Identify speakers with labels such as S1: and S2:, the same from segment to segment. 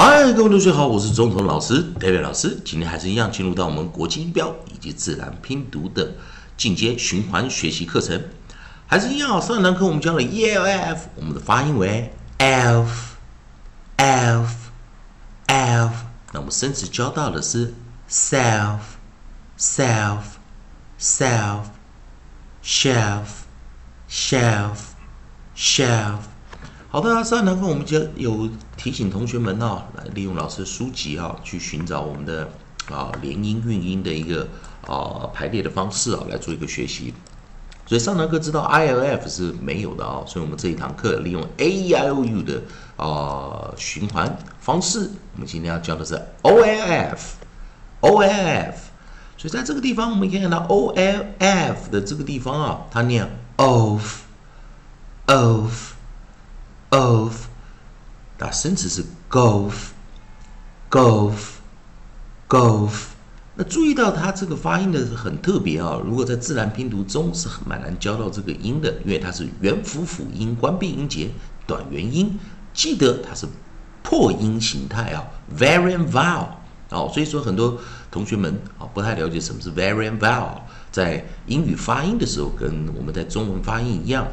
S1: 嗨，各位同学好，我是钟童老师 David 老师。今天还是一样进入到我们国际音标以及自然拼读的进阶循环学习课程，还是一样。上堂课我们教了 E L F，我们的发音为 F，F，F。那我们生词教到的是 self，self，self，shelf，shelf，shelf。好的，上堂课我们就有提醒同学们哦，来利用老师的书籍啊，去寻找我们的啊连音韵音的一个啊排列的方式啊，来做一个学习。所以上堂课知道 I L F 是没有的啊，所以我们这一堂课利用 A E I O U 的啊循环方式，我们今天要教的是 O L F，O L F。所以在这个地方，我们可以看到 O L F 的这个地方啊，它念 of，of。of，那生词是 golf，golf，golf。那注意到它这个发音的很特别啊！如果在自然拼读中是很蛮难教到这个音的，因为它是元辅辅音、关闭音节、短元音。记得它是破音形态啊，variant vowel 哦。所以说很多同学们啊不太了解什么是 variant vowel，在英语发音的时候跟我们在中文发音一样。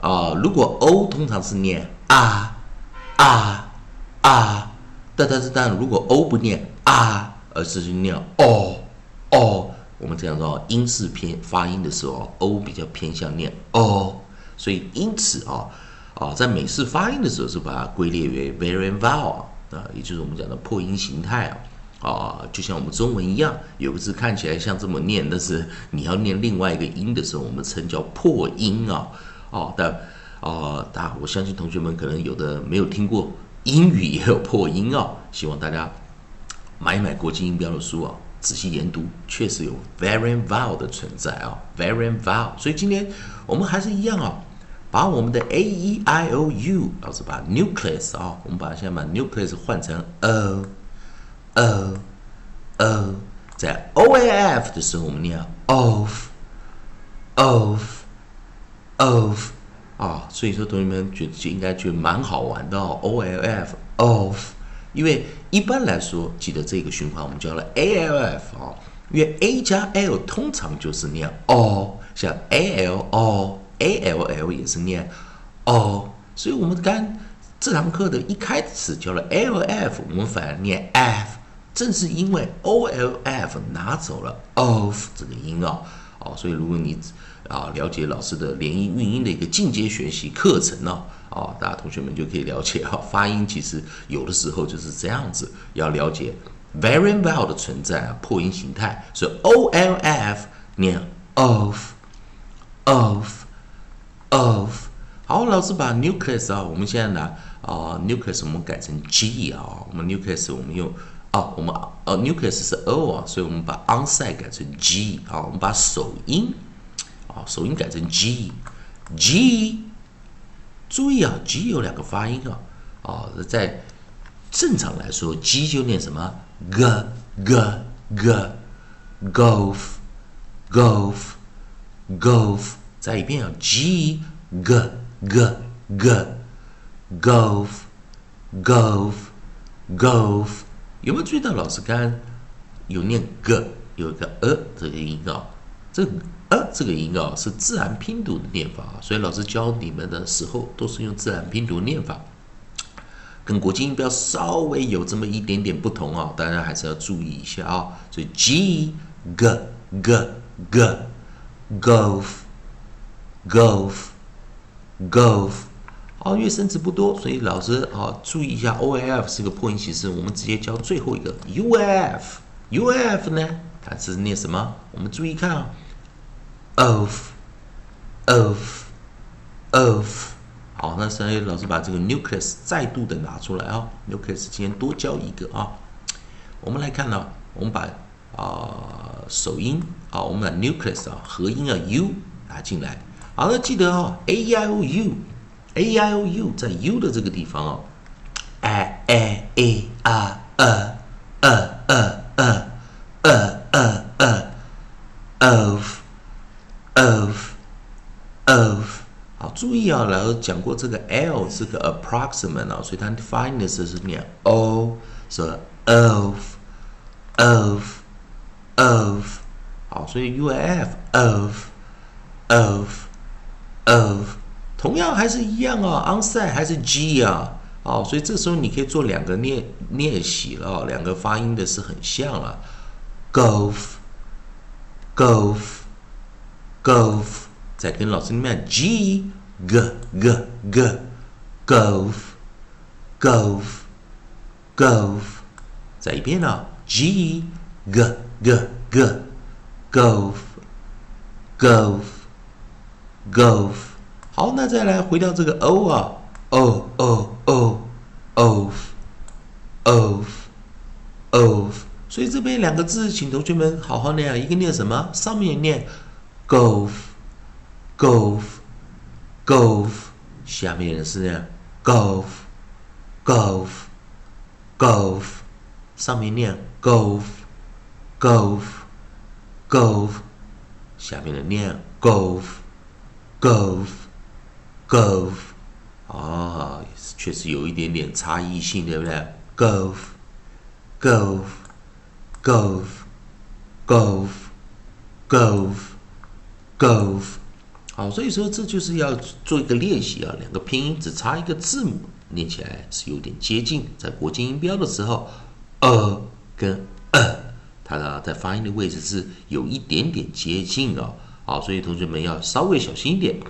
S1: 啊，如果 o 通常是念啊啊啊，但但是但如果 o 不念啊，而是念哦哦，我们这样说音是偏发音的时候，o 比较偏向念哦，所以因此啊啊，在美式发音的时候是把它归列为 variant vowel 啊，也就是我们讲的破音形态啊啊，就像我们中文一样，有个字看起来像这么念，但是你要念另外一个音的时候，我们称叫破音啊。哦但哦，大我相信同学们可能有的没有听过英语也有破音啊，希望大家买一买国际音标的书啊，仔细研读，确实有 v a r i a n vowel 的存在啊，variant vowel。所以今天我们还是一样啊，把我们的 a e i o u，老师把 nucleus 啊，我们把它先把 nucleus 换成 o o o，在 o a f 的时候我们念 of of。Of 啊，所以说同学们觉得就应该觉蛮好玩的哦。O L F of，因为一般来说，记得这个循环我们叫了 A L F 啊，因为 A 加 L 通常就是念 O，像 A L O A L L 也是念 O，所以我们刚这堂课的一开始教了 alf，我们反而念 F，正是因为 O L F 拿走了 of 这个音啊，哦，所以如果你啊，了解老师的连音韵音的一个进阶学习课程呢，啊，大家同学们就可以了解啊，发音其实有的时候就是这样子，要了解 variant vowel 的存在啊，破音形态，所以 o l f 念 of，of，of，好，老师把 nucleus 啊，我们现在拿啊 nucleus 我们改成 g 啊，我们 nucleus 我们用啊，我们呃 nucleus 是 o 啊，所以我们把 onside 改成 g 啊，我们把首音。啊，首音改成 G，G，注意啊，G 有两个发音啊，啊，在正常来说，G 就念什么？G，G，G，Golf，Golf，Golf，再一遍啊，G，G，G，Golf，Golf，Golf，有没有注意到老师刚刚有念 G，有一个呃这个音啊，这。呃，这个音啊是自然拼读的念法啊，所以老师教你们的时候都是用自然拼读念法，跟国际音标稍微有这么一点点不同啊，大家还是要注意一下啊。所以 G G G G Golf Golf Golf，好，因为生词不多，所以老师啊注意一下 O A F 是个破音形式，我们直接教最后一个 U F U F 呢，它是念什么？我们注意看啊。of of of 好，那所以老师把这个 nucleus 再度的拿出来啊，nucleus 今天多教一个啊。我们来看呢，我们把啊首音啊，我们把 nucleus 啊合音啊 u 拿进来。好，那记得啊，a e i o u a e i o u 在 u 的这个地方啊，a a a r a a a a a a a of of of 好，注意 意啊，然后讲过这个 l 这个 approximate 啊，所以它发音的时候是念 o，说 of，of，of，好，所以 u f of，of，of， 同样还是一样啊，onside 还是 g 啊，哦，所以这时候你可以做两个练练习了，两个发音的是很像啊，golf，golf，golf。再跟老师念 G G G G golf golf golf，再一遍啊 G G G G golf golf golf。好，那再来回到这个 O 啊 O O O of of of，所以这边两个字，请同学们好好念啊，一个念什么？上面念 golf。golf golf 下面是这样 golf golf golf 上面念 golf golf golf 下面的念 golf golf golf 哦，确实有一点点差异性，对不对？golf golf golf golf golf golf 好，所以说这就是要做一个练习啊，两个拼音只差一个字母，念起来是有点接近。在国际音标的时候，呃跟呃，它的在发音的位置是有一点点接近哦。好，所以同学们要稍微小心一点。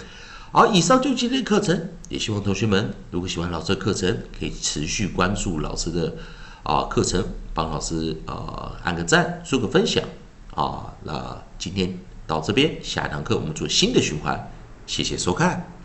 S1: 好，以上就今天课程，也希望同学们如果喜欢老师的课程，可以持续关注老师的啊课程，帮老师啊按个赞，做个分享啊。那今天。到这边，下一堂课我们做新的循环。谢谢收看。